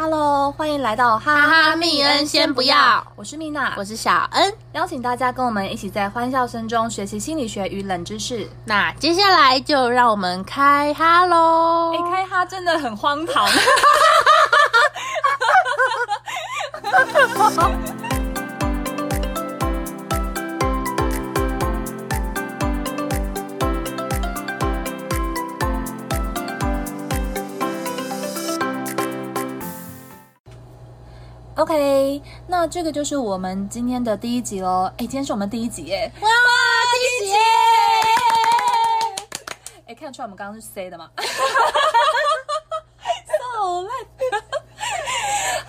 Hello，欢迎来到哈哈密恩先不要，我是蜜娜，我是小恩，邀请大家跟我们一起在欢笑声中学习心理学与冷知识。那接下来就让我们开哈喽！哎，开哈真的很荒唐。OK，那这个就是我们今天的第一集喽。哎，今天是我们第一集耶！哇，第一集！哎，看得出来我们刚刚是 C 的吗？哈哈哈哈烂！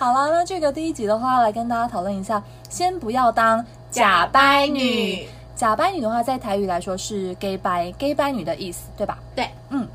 好了，那这个第一集的话，来跟大家讨论一下。先不要当假掰女。假掰女的话，在台语来说是 gay 掰 gay 掰女的意思，对吧？对，嗯，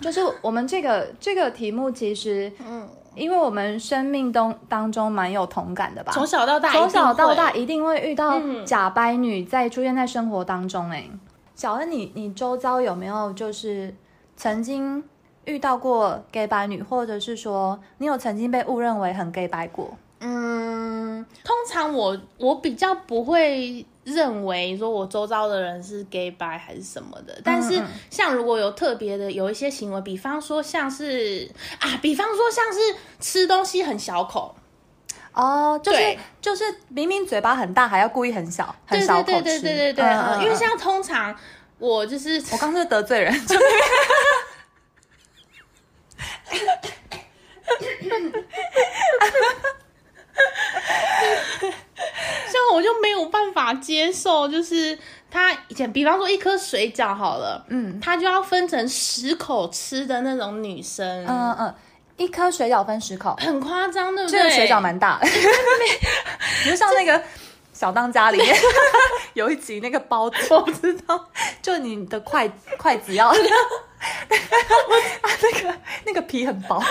就是我们这个这个题目，其实，嗯。因为我们生命当当中蛮有同感的吧，从小到大，从小到大一定会遇到假掰女在出现在生活当中。哎，小恩，你你周遭有没有就是曾经遇到过 gay 白女，或者是说你有曾经被误认为很 gay 白过？嗯，通常我我比较不会。认为说我周遭的人是 gay 白还是什么的，但是像如果有特别的有一些行为，比方说像是啊，比方说像是吃东西很小口，哦，就是就是明明嘴巴很大，还要故意很小很小口吃，对对对对对对，因为像通常我就是我刚是得罪人。像我就没有办法接受，就是他以前，比方说一颗水饺好了，嗯，他就要分成十口吃的那种女生，嗯嗯，一颗水饺分十口，很夸张，对不对？这个水饺蛮大，你就像那个小当家里面 有一集那个包子，我不知道，就你的筷筷子要，那个那个皮很薄。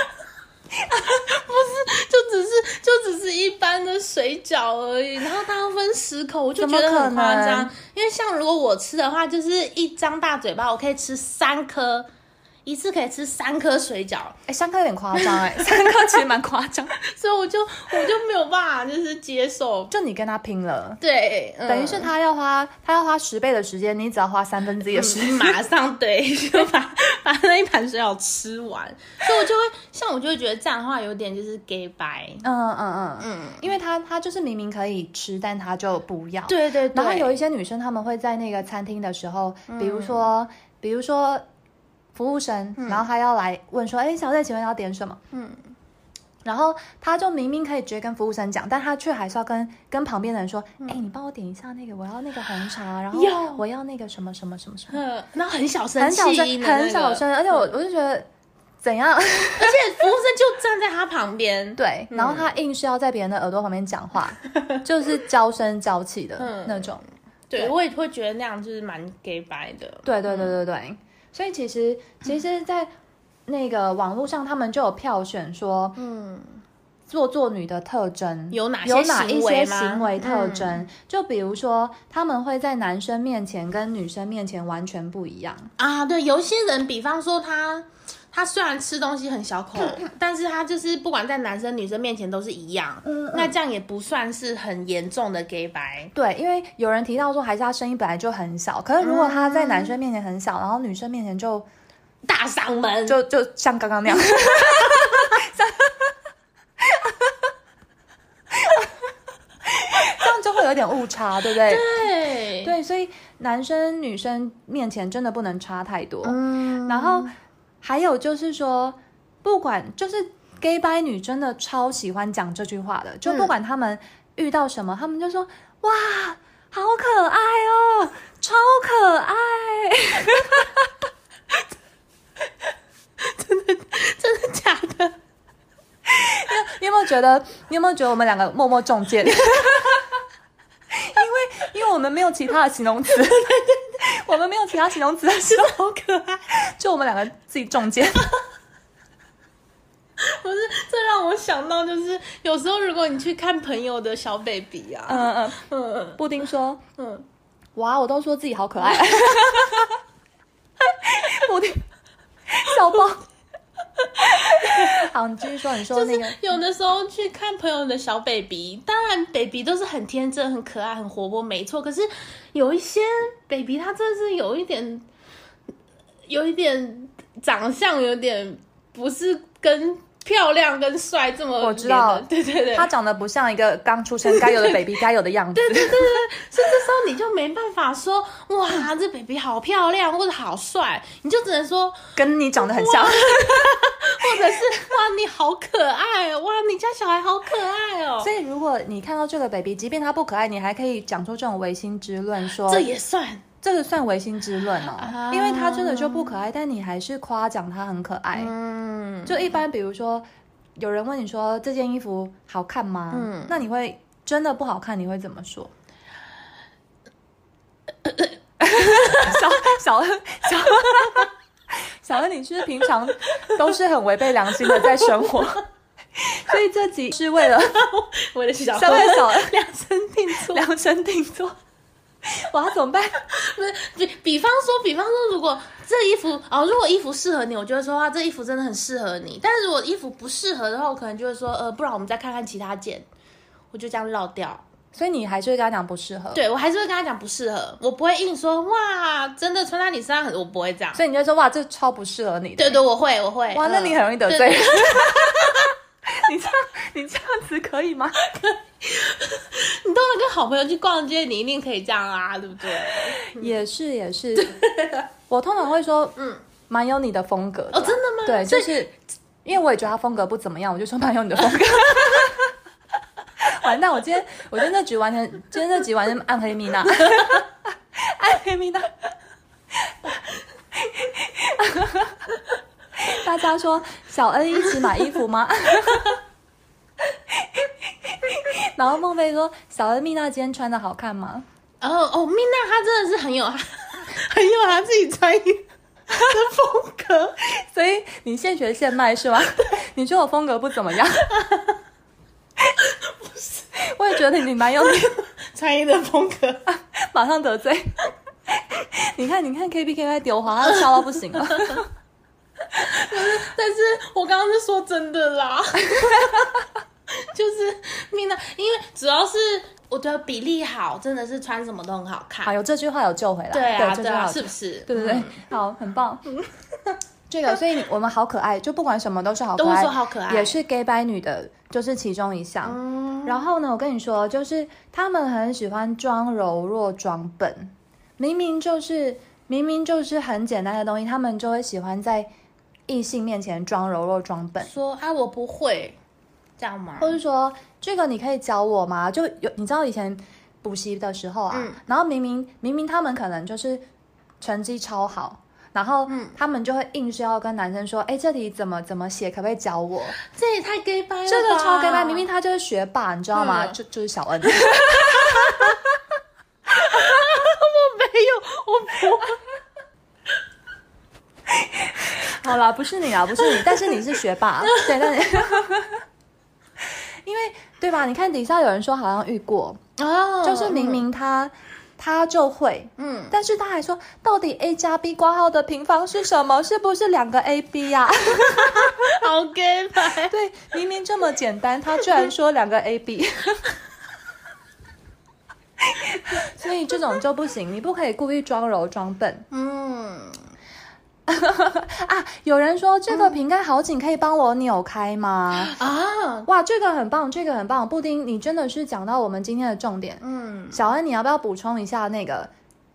不是，就只是就只是一般的水饺而已，然后它要分十口，我就觉得很夸张。因为像如果我吃的话，就是一张大嘴巴，我可以吃三颗。一次可以吃三颗水饺，哎，三颗有点夸张哎，三颗其实蛮夸张，所以我就我就没有办法就是接受，就你跟他拼了，对，等于是他要花他要花十倍的时间，你只要花三分之一的时间，马上对，就把把那一盘水饺吃完，所以我就会像我就会觉得这样的话有点就是 gay 白，嗯嗯嗯。嗯，因为他他就是明明可以吃，但他就不要，对对对，然后有一些女生她们会在那个餐厅的时候，比如说比如说。服务生，然后他要来问说：“哎，小姐，请问要点什么？”嗯，然后他就明明可以直接跟服务生讲，但他却还是要跟跟旁边的人说：“哎，你帮我点一下那个，我要那个红茶，然后 我要那个什么什么什么什么。”那很小声，很小声，很小声，而且我我就觉得怎样？而且服务生就站在他旁边，对，然后他硬是要在别人的耳朵旁边讲话，就是娇声娇气的那种。对，我也会觉得那样就是蛮 gay 白的。对对对对对。所以其实，其实，在那个网络上，他们就有票选说，嗯，做作女的特征有哪有哪一些行为特征？就比如说，他们会在男生面前跟女生面前完全不一样啊。对，有一些人，比方说他。他虽然吃东西很小口，但是他就是不管在男生女生面前都是一样，嗯那这样也不算是很严重的 gay 白。对，因为有人提到说，还是他声音本来就很小，可是如果他在男生面前很小，然后女生面前就大嗓门，就就像刚刚那样，这样就会有点误差，对不对？对对，所以男生女生面前真的不能差太多。嗯，然后。还有就是说，不管就是 gay 白女真的超喜欢讲这句话的，就不管他们遇到什么，他们就说哇，好可爱哦，超可爱，真的真的假的？你你有没有觉得？你有没有觉得我们两个默默中箭？因为因为我们没有其他的形容词。我们没有其他形容词，是好可爱。就我们两个自己中间，不是？这让我想到，就是有时候如果你去看朋友的小 baby 啊，嗯嗯嗯，布丁说，嗯，哇，我都说自己好可爱，布丁小包，好，你继续说，你说那个有的时候去看朋友的小 baby，当然 baby 都是很天真、很可爱、很活泼，没错。可是有一些 baby，他真的是有一点，有一点长相有点不是跟。漂亮跟帅这么，我知道，对对对，他长得不像一个刚出生该有的 baby 该有的样子。对对对对，所以这时候你就没办法说哇，这 baby 好漂亮或者好帅，你就只能说跟你长得很像，或者是哇你好可爱，哇你家小孩好可爱哦。所以如果你看到这个 baby，即便他不可爱，你还可以讲出这种唯心之论，说这也算。这个算唯心之论哦，因为他真的就不可爱，但你还是夸奖他很可爱。嗯，就一般比如说，有人问你说这件衣服好看吗？嗯，那你会真的不好看，你会怎么说？小小小 小恩，你是不是平常都是很违背良心的在生活？所以这集是为了为了小小恩 量身定做，量身定做。我要怎么办？不是比比方说，比方说，如果这衣服哦，如果衣服适合你，我就会说啊，这衣服真的很适合你。但是如果衣服不适合的话，我可能就会说，呃，不然我们再看看其他件。我就这样绕掉。所以你还是会跟他讲不适合。对，我还是会跟他讲不适合。我不会硬说哇，真的穿在你身上很，我不会这样。所以你就说哇，这超不适合你。对对，我会，我会。哇，那你很容易得罪。你这样，你这样子可以吗？跟好朋友去逛街，你一定可以这样啊，对不对？也 是也是，我通常会说，嗯，蛮有你的风格哦，真的吗？对，就是因为我也觉得他风格不怎么样，我就说蛮有你的风格。完蛋，我今天我今天那局完全，今天那局完全暗黑米娜，暗黑米娜。大家说小恩一起买衣服吗？然后孟非说：“小恩蜜娜今天穿的好看吗？”哦哦，蜜娜她真的是很有 很有她自己穿衣的风格，所以你现学现卖是吗？你说我风格不怎么样？不是，我也觉得你蛮有你穿衣的风格，马上得罪。你看，你看，K B K 在丢花，他笑到不行了。可是，但是我刚刚是说真的啦。就是蜜娜，因为主要是我觉得比例好，真的是穿什么都很好看。好，有这句话有救回来，对啊，对啊，是不是？对对对，好，很棒。这个，所以我们好可爱，就不管什么都是好可爱，都说好可爱，也是 gay 白女的，就是其中一项。嗯然后呢，我跟你说，就是他们很喜欢装柔弱、装笨，明明就是明明就是很简单的东西，他们就会喜欢在异性面前装柔弱、装笨，说啊，我不会。这样吗？或者说这个你可以教我吗？就有你知道以前补习的时候啊，然后明明明明他们可能就是成绩超好，然后他们就会硬是要跟男生说：“哎，这题怎么怎么写？可不可以教我？”这也太 gay 了，这个超 gay 白，明明他就是学霸，你知道吗？就就是小恩。我没有，我不。好啦，不是你啊，不是你，但是你是学霸，对，但是。对吧？你看底下有人说好像遇过哦，就是明明他他就会，嗯，但是他还说到底 a 加 b 括号的平方是什么？是不是两个 a b 呀？好 gay 对，明明这么简单，他居然说两个 a b，所以这种就不行，你不可以故意装柔装笨，嗯。啊！有人说这个瓶盖好紧，可以帮我扭开吗？啊！哇，这个很棒，这个很棒。布丁，你真的是讲到我们今天的重点。嗯，小恩，你要不要补充一下那个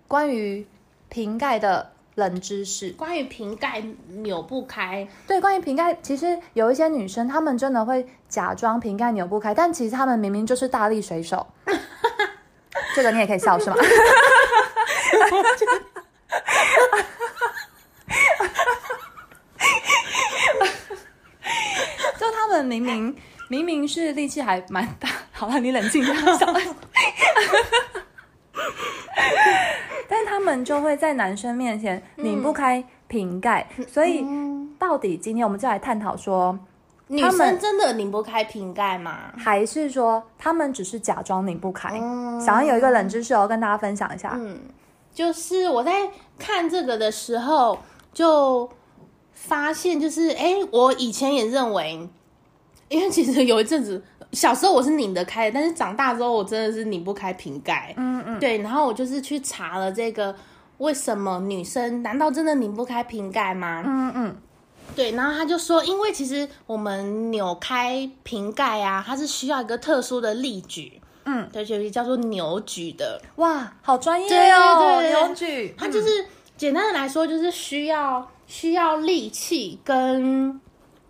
关于瓶盖的冷知识？关于瓶盖扭不开？对，关于瓶盖，其实有一些女生，她们真的会假装瓶盖扭不开，但其实她们明明就是大力水手。这个你也可以笑是吗？明明明明是力气还蛮大，好了，你冷静一下，小但他们就会在男生面前拧不开瓶盖，所以到底今天我们就来探讨说，女生真的拧不开瓶盖吗？还是说他们只是假装拧不开？想要有一个冷知识哦，跟大家分享一下。嗯，就是我在看这个的时候就。发现，就是哎，我以前也认为，因为其实有一阵子小时候我是拧得开的，但是长大之后我真的是拧不开瓶盖。嗯嗯，对，然后我就是去查了这个，为什么女生难道真的拧不开瓶盖吗？嗯嗯，对，然后他就说，因为其实我们扭开瓶盖啊，它是需要一个特殊的力矩。嗯，对，就是叫做扭矩的。哇，好专业哦！扭矩，它就是简单的来说，就是需要需要力气跟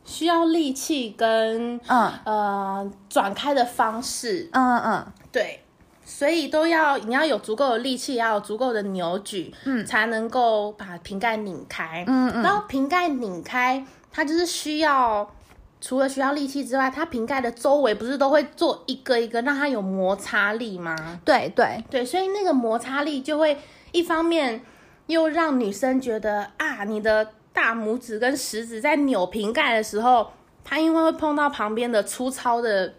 需要力气跟嗯呃转开的方式。嗯嗯，对，所以都要你要有足够的力气，要有足够的扭矩，嗯，才能够把瓶盖拧开。嗯嗯，然后瓶盖拧开，它就是需要。除了需要力气之外，它瓶盖的周围不是都会做一个一个让它有摩擦力吗？对对对，所以那个摩擦力就会一方面又让女生觉得啊，你的大拇指跟食指在扭瓶盖的时候，它因为会碰到旁边的粗糙的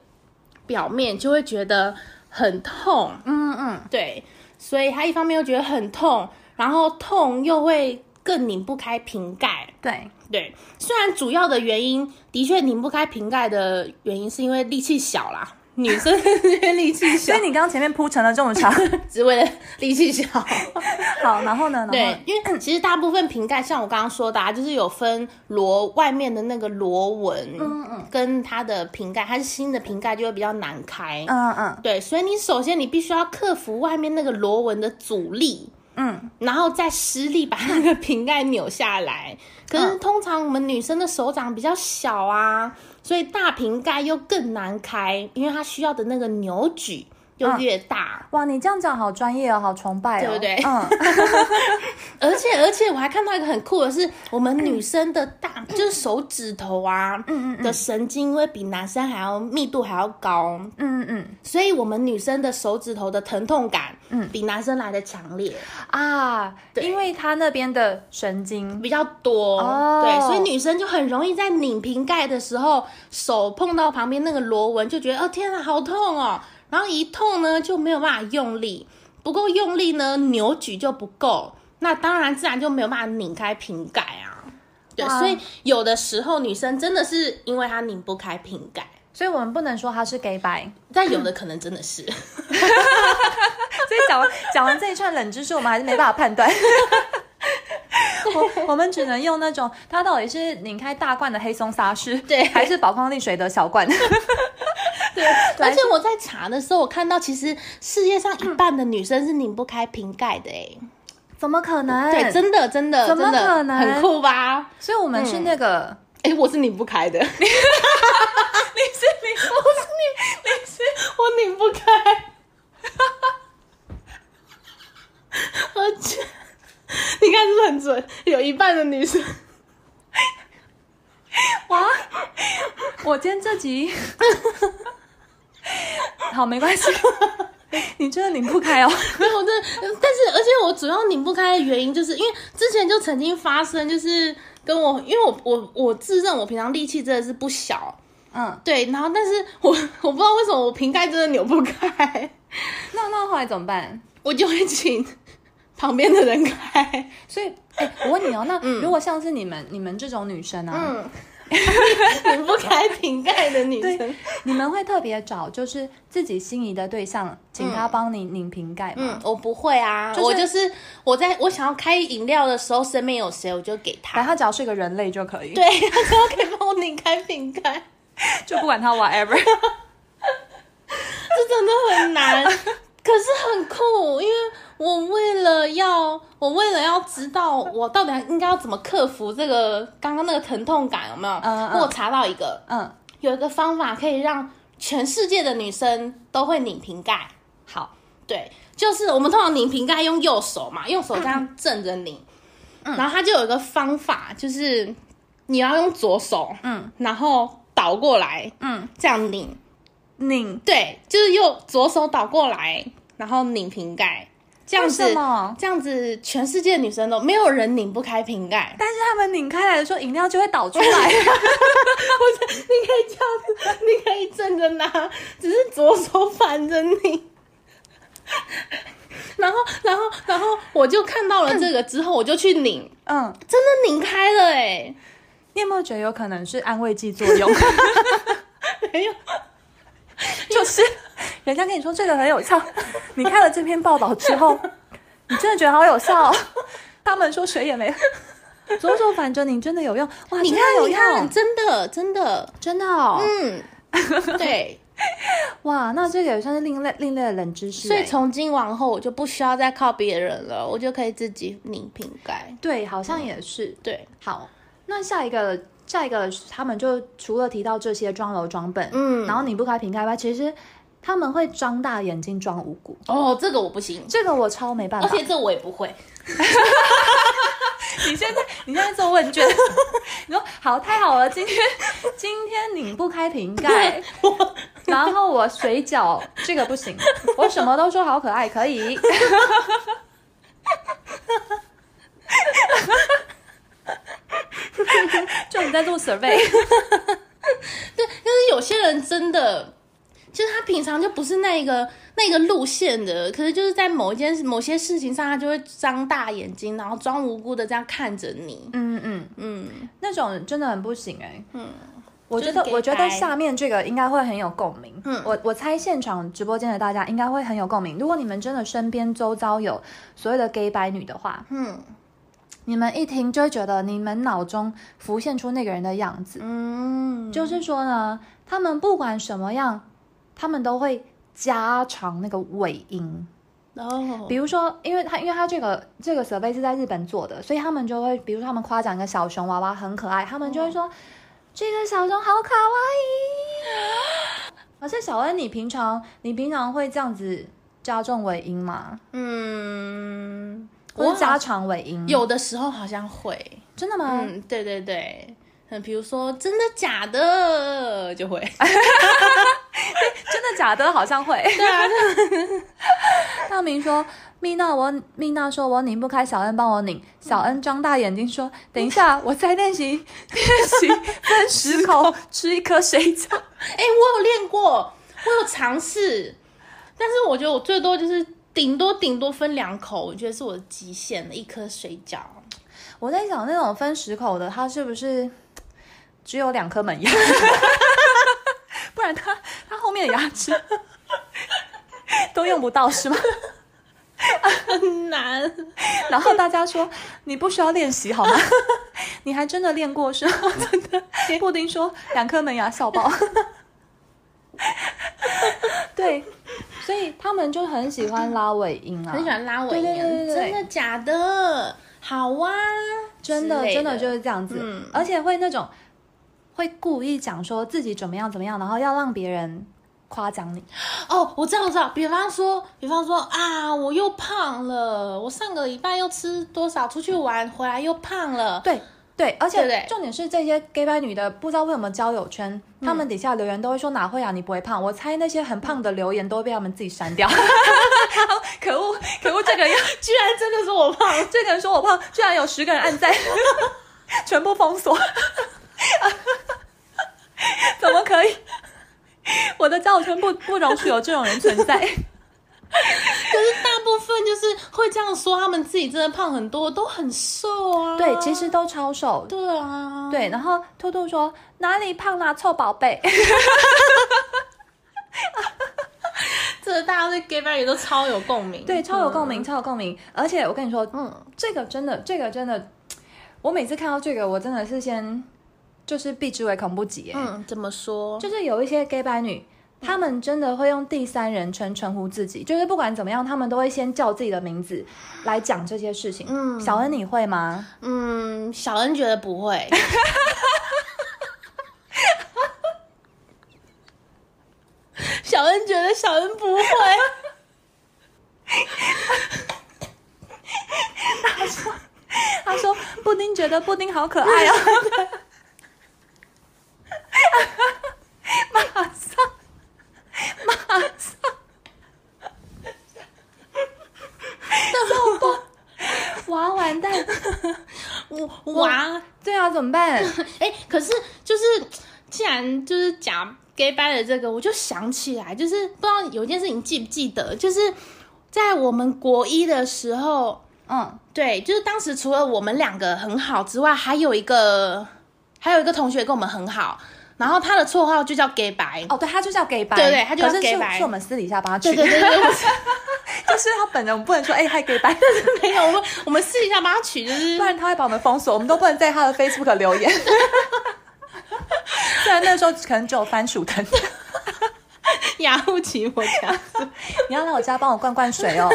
表面，就会觉得很痛。嗯嗯，对，所以它一方面又觉得很痛，然后痛又会更拧不开瓶盖。对。对，虽然主要的原因的确拧不开瓶盖的原因是因为力气小啦，女生因为力气小，所以你刚刚前面铺成了这么长，只为了力气小。好，然后呢？对，因为其实大部分瓶盖像我刚刚说的，啊，就是有分螺外面的那个螺纹，嗯嗯，跟它的瓶盖，它是新的瓶盖就会比较难开，嗯嗯，对，所以你首先你必须要克服外面那个螺纹的阻力。嗯，然后再施力把那个瓶盖扭下来。可是通常我们女生的手掌比较小啊，所以大瓶盖又更难开，因为它需要的那个扭矩。又越大。哇！你这样讲好专业哦，好崇拜哦，对不对？嗯。而且而且我还看到一个很酷的是，我们女生的大就是手指头啊，嗯嗯的神经会比男生还要密度还要高，嗯嗯所以我们女生的手指头的疼痛感，嗯，比男生来的强烈。啊，因为他那边的神经比较多，哦，对，所以女生就很容易在拧瓶盖的时候，手碰到旁边那个螺纹，就觉得哦天啊，好痛哦。然后一痛呢，就没有办法用力，不够用力呢，扭矩就不够，那当然自然就没有办法拧开瓶盖啊。对，所以有的时候女生真的是因为她拧不开瓶盖，所以我们不能说她是 gay 白，但有的可能真的是。所以讲完讲完这一串冷知识，我们还是没办法判断。我我们只能用那种它到底是拧开大罐的黑松沙士，对，还是宝矿力水的小罐。对，而且我在查的时候，我看到其实世界上一半的女生是拧不开瓶盖的，哎，怎么可能？对，真的真的，怎么可能？很酷吧？所以我们是那个，哎，我是拧不开的，你是拧，我是拧，你是我拧不开，而且你看是不是很准？有一半的女生。哇！我今天这集好没关系，你真的拧不开哦。没有，这但是而且我主要拧不开的原因，就是因为之前就曾经发生，就是跟我，因为我我我自认我平常力气真的是不小，嗯，对，然后但是我 我不知道为什么我瓶盖真的扭不开，那那后来怎么办？我就会请旁边的人开。所以，哎，我问你哦，那如果像是你们你们这种女生啊。拧不开瓶盖的女生，你们会特别找就是自己心仪的对象，请他帮你拧瓶盖吗？嗯，我不会啊，我就是我在我想要开饮料的时候，身边有谁我就给他，他只要是个人类就可以，对 他只要可以帮我拧开瓶盖，就不管他 whatever，这真的很难。可是很酷，因为我为了要，我为了要知道我到底应该要怎么克服这个刚刚那个疼痛感有没有？嗯嗯。我查到一个，嗯，有一个方法可以让全世界的女生都会拧瓶盖。好，对，就是我们通常拧瓶盖用右手嘛，用手这样正着拧。嗯。然后它就有一个方法，就是你要用左手，嗯，然后倒过来，嗯，这样拧。拧对，就是用左手倒过来，然后拧瓶盖，这样子，这样子，全世界女生都没有人拧不开瓶盖，但是他们拧开来的时候，饮料就会倒出来。或者你可以这样子，你可以正着拿，只是左手反着拧。然后，然后，然后我就看到了这个之后，我就去拧，嗯，真的拧开了，哎。你有没有觉得有可能是安慰剂作用？没有，就是人家跟你说这个很有效，你看了这篇报道之后，你真的觉得好有效、哦。他们说水也没，左手反着你真的有用 哇！你看有你看，用，真的真的，真的哦，嗯，对，哇，那这个也算是另类另类的冷知识欸。所以从今往后我就不需要再靠别人了，我就可以自己拧瓶盖。对，好像也是。对，好，那下一个下一个，他们就除了提到这些装楼装本，嗯然后拧不开瓶盖外，其实他们会张大眼睛装无辜，哦，这个我不行，这个我超没办法。而且这我也不会。你现在你现在做问卷，你说好太好了，今天今天拧不开瓶盖，然后我水饺这个不行，我什么都说好可爱，可以。就你在做 survey，对，但是有些人真的，就是他平常就不是那个那个路线的，可是就是在某一件事、某些事情上，他就会张大眼睛，然后装无辜的这样看着你。嗯嗯，嗯，那种真的很不行哎、嗯，我觉得，我觉得下面这个应该会很有共鸣。嗯我我猜现场直播间的大家应该会很有共鸣。如果你们真的身边周遭有所谓的 gay 白女的话，嗯你们一听就会觉得你们脑中浮现出那个人的样子。嗯，就是说呢，他们不管什么样，他们都会加长那个尾音。哦，比如说，因为他因为他这个这个 survey 是在日本做的，所以他们就会，比如说他们夸奖一个小熊娃娃很可爱，他们就会说、这个小熊好卡哇伊。可是小恩，你平常你平常会这样子加重尾音吗？嗯，或是加好长尾音？有的时候好像会，真的吗？嗯，对对对。嗯，比如说真的假的就会，真的假的？好像会。对啊，大明说：“蜜娜，我蜜娜说我拧不开，小恩帮我拧。”小恩张大眼睛说：“等一下，我在练习练习分十口吃一颗水饺。哎、我有练过，我有尝试，但是我觉得我最多就是顶多顶多分两口，我觉得是我的极限的，一颗水饺。”我在想，那种分十口的，它是不是只有两颗门牙？不然他他后面的牙齿 都用不到是吗？很难，然后大家说你不需要练习好吗？你还真的练过是吗？真的。布丁说两颗门牙笑爆。对，所以他们就很喜欢拉尾音啊，很喜欢拉尾音，对对对对对真的假的？好啊，真的真的就是这样子，嗯而且会那种会故意讲说自己怎么样怎么样，然后要让别人夸奖你。哦，我知道，我知道。比方说，比方说啊，我又胖了，我上个礼拜又吃多少，出去玩回来又胖了。对对，而且重点是这些 gay 白女的，不知道为什么交友圈，他们底下留言都会说哪会啊，你不会胖。我猜那些很胖的留言都会被他们自己删掉。可恶可恶，这个人要居然真的说我胖，这个人说我胖，居然有十个人按赞，全部封锁，怎么可以？我的交友圈不不容许有这种人存在。可是大部分就是会这样说，他们自己真的胖很多，都很瘦啊。对，其实都超瘦。对啊，对，然后兔兔说哪里胖啦、臭宝贝。这大家对 gay 吧也都超有共鸣，对，超有共鸣，超有共鸣。而且我跟你说，嗯，这个真的，这个真的，我每次看到这个，我真的是先就是避之唯恐不及。哎、嗯，怎么说？就是有一些 gay 白女。他们真的会用第三人称称呼自己，就是不管怎么样，他们都会先叫自己的名字来讲这些事情。嗯小恩你会吗？嗯，小恩觉得不会。小恩觉得小恩不会，他说布丁觉得布丁好可爱哦。马上，马上，受不，哇完蛋！我哇，对啊，怎么办？哎、可是就是既然就是讲 gay 掰的这个，我就想起来，就是不知道有一件事情记不记得，就是在我们国一的时候，嗯，对，就是当时除了我们两个很好之外，还有一个还有一个同学跟我们很好，然后他的绰号就叫 gay 白。哦，对，他就叫 gay 白，对对他就是 gay 是白是我们私底下帮他取，对对对对，我 就是他本人我们不能说哎 嗨 gay 白，没有，我们我们私底下帮他取，就是 不然他会把我们封锁，我们都不能在他的 Facebook 留言。虽然那时候可能只有番薯藤，雅虎奇我家。你要来我家帮我灌灌水哦。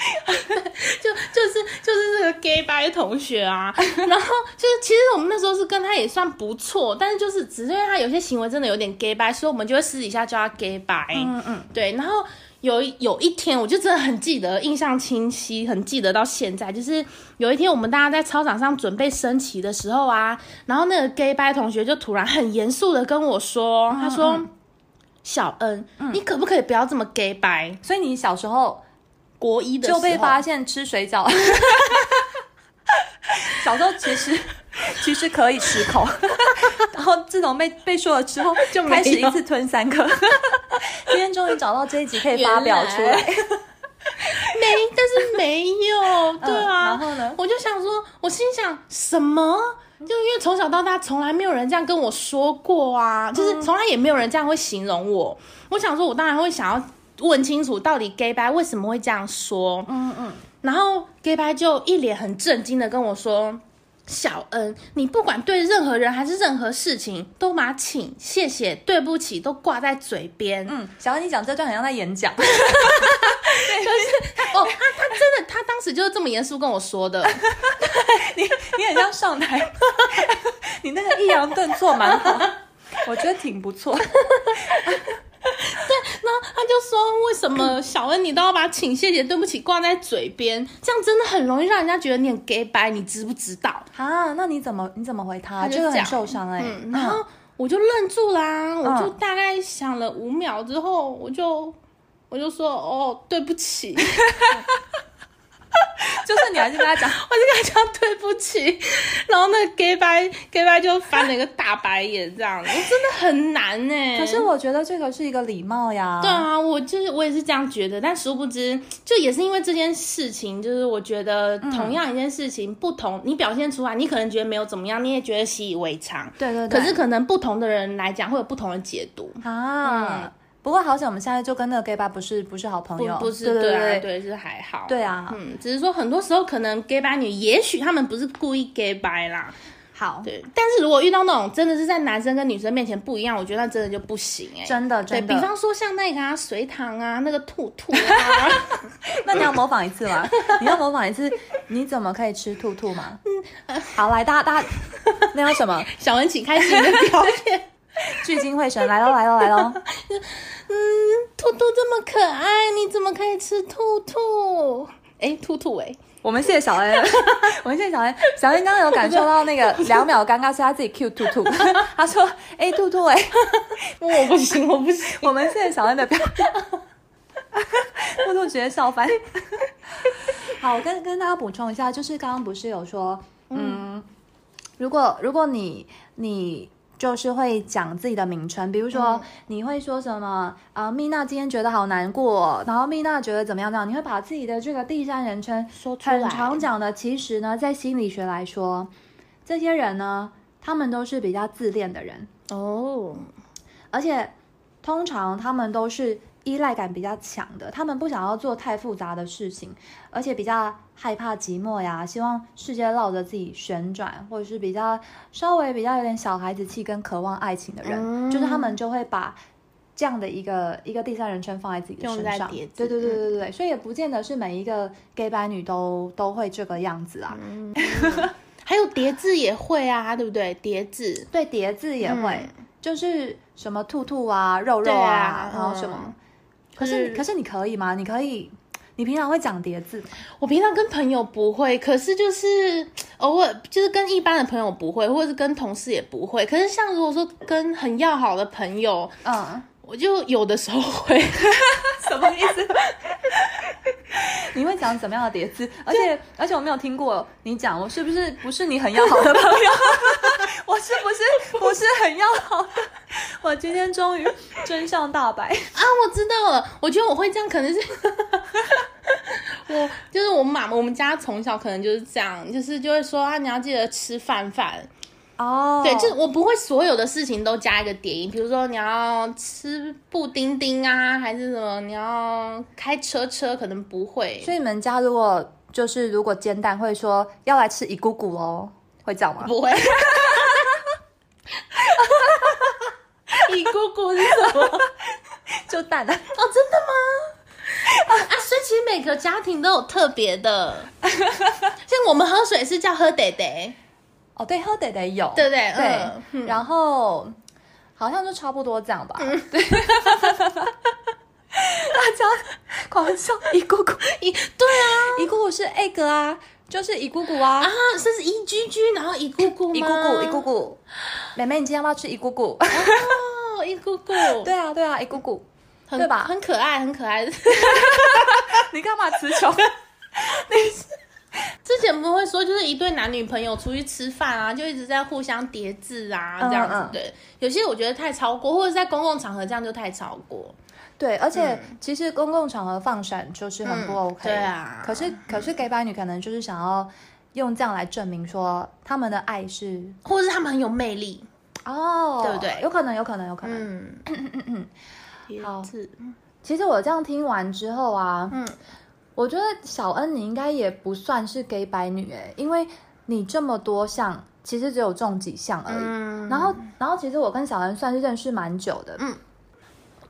就就是就是这个 gay 白同学啊，然后就是其实我们那时候是跟他也算不错，但是就是只是因为他有些行为真的有点 gay 白，所以我们就会私底下叫他 gay 白。嗯嗯，对。然后有有一天，我就真的很记得，印象清晰，很记得到现在。就是有一天我们大家在操场上准备升旗的时候啊，然后那个 gay 白同学就突然很严肃的跟我说，他说：“小恩，你可不可以不要这么 gay 白？所以你小时候国一的时候。就被发现吃水饺，小时候其实 其实可以吃口，然后自从被被说了之后，就开始一次吞三颗。今天终于找到这一集可以发表出来，没，但是没有，对啊。嗯然后呢？我就想说，我心想什么？就因为从小到大从来没有人这样跟我说过啊，就是从来也没有人这样会形容我。我想说，我当然会想要问清楚，到底 gay 白为什么会这样说？嗯嗯。然后 gay 白就一脸很震惊的跟我说。小恩，你不管对任何人还是任何事情，都把请、谢谢、对不起都挂在嘴边。嗯，小恩，你讲这段很像在演讲，哦，他他真的，他当时就是这么严肃跟我说的。你你很像上台，你那个抑扬顿挫蛮好，我觉得挺不错。然后他就说：“为什么小恩你都要把请、谢谢、对不起挂在嘴边？这样真的很容易让人家觉得你很 gay 白，你知不知道啊，那你怎么你怎么回他？他就这个很受伤哎、嗯，然后我就愣住啦，我就大概想了五秒之后，我就我就说：“哦，对不起。” 就是你还是跟他讲，我就跟他讲对不起，然后那个 gay 白 gay 白就翻了一个大白眼，这样子 真的很难呢。可是我觉得这个是一个礼貌呀。对啊，我就是我也是这样觉得，但殊不知，就也是因为这件事情，就是我觉得同样一件事情，不同你表现出来，你可能觉得没有怎么样，你也觉得习以为常，对对对。可是可能不同的人来讲，会有不同的解读。啊，不过好险，我们现在就跟那个 gay 吧不是不是好朋友，不不是对对对啊对对是还好，对啊。嗯，只是说很多时候可能 gay 吧女，也许他们不是故意 gay 吧啦，好，对，但是如果遇到那种真的是在男生跟女生面前不一样，我觉得那真的就不行哎、真的对真的。比方说像那个啊水塘啊那个兔兔啊，那你要模仿一次吗？你要模仿一次，你怎么可以吃兔兔吗？好，来，大家大家，那叫什么？小文请开始你的表演。聚精会神，来喽来喽来喽！嗯，兔兔这么可爱，你怎么可以吃兔兔？哎，兔兔哎、我们谢谢小恩，我们谢谢小恩。小恩刚刚有感受到那个两秒尴尬，是他自己 Q 兔兔，他说：“哎、兔兔哎、我不行，我不行。我们谢谢小恩的表演，兔兔直接笑翻。好，我跟跟大家补充一下，就是刚刚不是有说，嗯，如果如果你你。就是会讲自己的名称，比如说、你会说什么啊？蜜娜今天觉得好难过，然后蜜娜觉得怎么样怎么样？你会把自己的这个第三人称说出来很常讲的。其实呢，在心理学来说，这些人呢，他们都是比较自恋的人，哦，而且通常他们都是依赖感比较强的，他们不想要做太复杂的事情，而且比较害怕寂寞呀，希望世界绕着自己旋转，或者是比较稍微比较有点小孩子气跟渴望爱情的人，嗯就是他们就会把。这样的一个一个第三人称放在自己的身上，在叠字对对对对对对，所以也不见得是每一个 gay 白女都都会这个样子啊。还有叠字也会啊，对不对？叠字，对，叠字也会，嗯就是什么兔兔啊、肉肉啊，啊然后什么。嗯可是是可是你可以吗？你可以，你平常会讲叠字？我平常跟朋友不会，可是就是 偶尔就是跟一般的朋友不会，或者是跟同事也不会。可是像如果说跟很要好的朋友，嗯，我就有的时候会。什么意思？你会讲怎么样的叠字？而且而且我没有听过你讲，我是不是不是你很要好的朋友？我是不是不是很要好的？我今天终于真相大白啊！我知道了，我觉得我会这样，可能是 我就是我妈，我们家从小可能就是这样，就是就会说啊，你要记得吃饭饭哦。对，就是我不会所有的事情都加一个叠音，比如说你要吃布丁丁啊，还是什么，你要开车车，可能不会。所以你们家如果就是如果煎蛋，会说要来吃一姑姑哦，会这样吗？不会。一姑姑是什么？就蛋啊？哦，真的吗？啊，所以其实每个家庭都有特别的，像我们喝水是叫喝得得，哦，对，喝得得有，对不对？对，然后好像就差不多这样吧。对，大家狂笑一姑姑一，对啊，一姑姑是 egg 啊。就是一姑姑啊啊，这是一居居，然后一姑姑一姑姑，一姑姑，妹妹，你今天要不要吃一姑姑？哦，一姑姑，对啊，对啊，一姑姑，对吧？很可爱，很可爱。你干嘛词穷？你 之前不会说，就是一对男女朋友出去吃饭啊，就一直在互相叠字啊，这样子。对，有些我觉得太超过，或者在公共场合这样就太超过。对，而且其实公共场合放闪就是很不 OK。对啊。可是可是 gay 白女可能就是想要用这样来证明说他们的爱是，或者是他们很有魅力哦，对不对？有可能，有可能，有可能。嗯嗯嗯嗯。好。其实我这样听完之后啊，嗯，我觉得小恩你应该也不算是 gay 白女哎，因为你这么多项，其实只有中几项而已。然后然后其实我跟小恩算是认识蛮久的，嗯。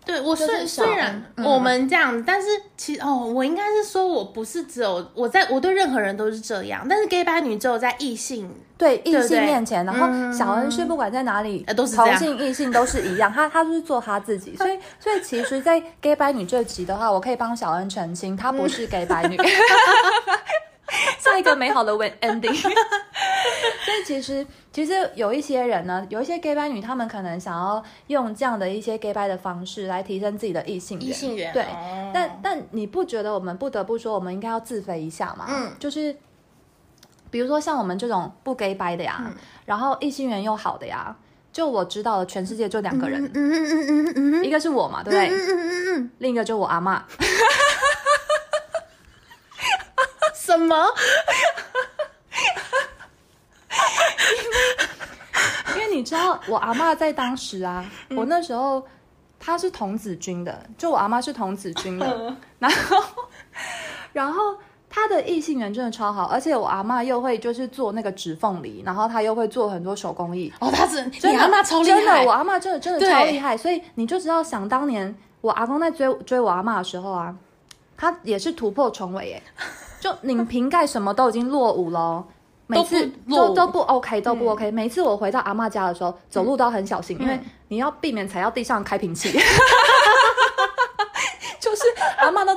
对我虽虽然我们这样，但是其实哦，我应该是说我不是只有我在我对任何人都是这样，但是 gay 白女只有在异性对异性面前，然后小恩是不管在哪里都是同性异性都是一样，他他就是做他自己，所以 所以其实，在 gay 白女这集的话，我可以帮小恩澄清，她不是 gay 白女。下一个美好的 ending。所以其实其实有一些人呢，有一些 gay 白女，他们可能想要用这样的一些 gay 白的方式来提升自己的异性异性缘。对，但但你不觉得我们不得不说，我们应该要自肥一下嘛？嗯，就是比如说像我们这种不 gay 掰的呀，然后异性缘又好的呀，就我知道的全世界就两个人，嗯嗯嗯嗯嗯，一个是我嘛，对不对？嗯嗯嗯嗯，另一个就我阿妈。什么？因为你知道，我阿妈在当时啊，我那时候她是童子军的，就我阿妈是童子军的，然后，然后她的异性缘真的超好，而且我阿妈又会就是做那个指缝梨，然后他又会做很多手工艺。哦，他是你阿妈超厉害，真的，我阿妈真的真的超厉害，所以你就知道，想当年我阿公在追追我阿妈的时候啊，他也是突破重围耶。就拧瓶盖什么都已经落伍了，每次都都不 OK，都不 OK。每次我回到阿妈家的时候，走路都要很小心，因为你要避免踩到地上开瓶器。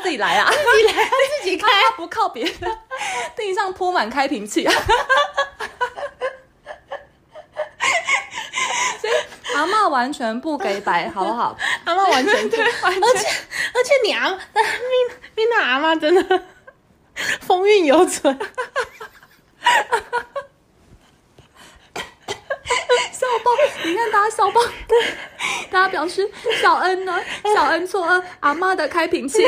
自己来啊，自己来，自己开，不靠别人。地上铺满开瓶器，阿妈完全不给摆，好不好？阿妈完全对，而且而且你阿，咪咪娜阿妈真的。风韵犹存，笑爆！你看大家笑爆，大家表示小恩呢？小恩错恩阿妈的开瓶器。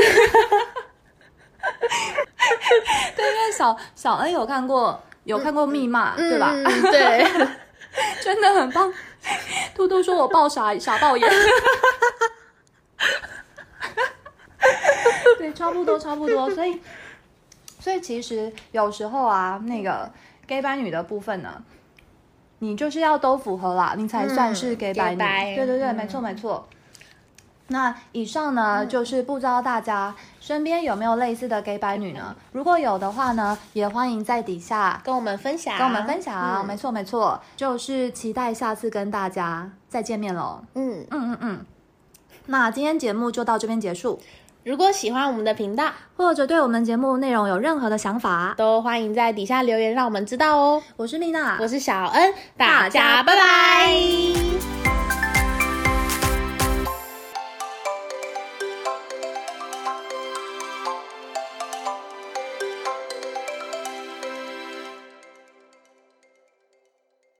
对，因为小小恩有看过，有看过密码，对吧？对，真的很棒。兔兔说我爆傻傻爆眼。对，差不多，差不多，所以。所以其实有时候啊，那个 gay 班女的部分呢，你就是要都符合啦，你才算是 gay 班女。对对对，没错没错。那以上呢，就是不知道大家身边有没有类似的 gay 白女呢？如果有的话呢，也欢迎在底下跟我们分享，跟我们分享。没错没错，就是期待下次跟大家再见面喽。嗯嗯嗯嗯。那今天节目就到这边结束。如果喜欢我们的频道，或者对我们节目内容有任何的想法，都欢迎在底下留言，让我们知道哦。我是丽娜，我是小恩，大家拜拜。